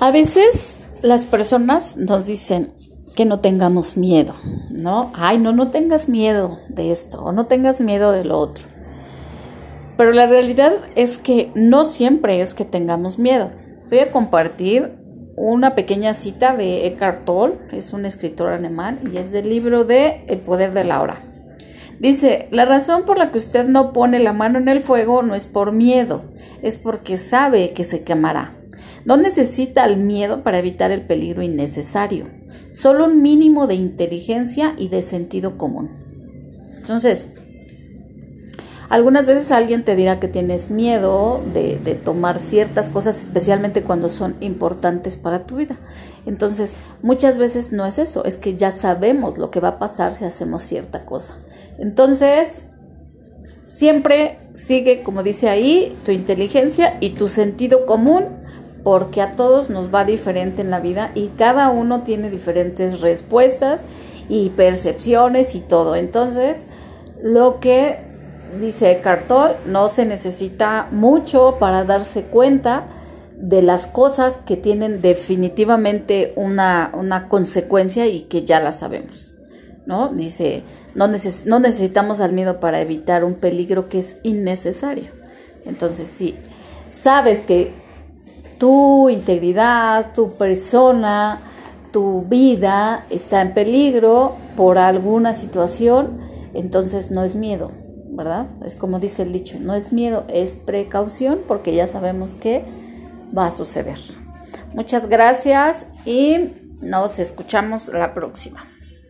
A veces las personas nos dicen que no tengamos miedo, ¿no? Ay, no, no tengas miedo de esto o no tengas miedo de lo otro. Pero la realidad es que no siempre es que tengamos miedo. Voy a compartir una pequeña cita de Eckhart Tolle, es un escritor alemán y es del libro de El poder de la hora. Dice, la razón por la que usted no pone la mano en el fuego no es por miedo, es porque sabe que se quemará. No necesita el miedo para evitar el peligro innecesario, solo un mínimo de inteligencia y de sentido común. Entonces, algunas veces alguien te dirá que tienes miedo de, tomar ciertas cosas, especialmente cuando son importantes para tu vida. Entonces, muchas veces no es eso, es que ya sabemos lo que va a pasar si hacemos cierta cosa. Entonces, siempre sigue, como dice ahí, tu inteligencia y tu sentido común porque a todos nos va diferente en la vida y cada uno tiene diferentes respuestas y percepciones y todo. Entonces, lo que dice Cartol, no se necesita mucho para darse cuenta de las cosas que tienen definitivamente una, una consecuencia y que ya la sabemos. ¿no? Dice, no, no necesitamos al miedo para evitar un peligro que es innecesario. Entonces, si sabes que tu integridad, tu persona, tu vida está en peligro por alguna situación, entonces no es miedo, ¿verdad? Es como dice el dicho, no es miedo, es precaución porque ya sabemos que va a suceder. Muchas gracias y nos escuchamos la próxima.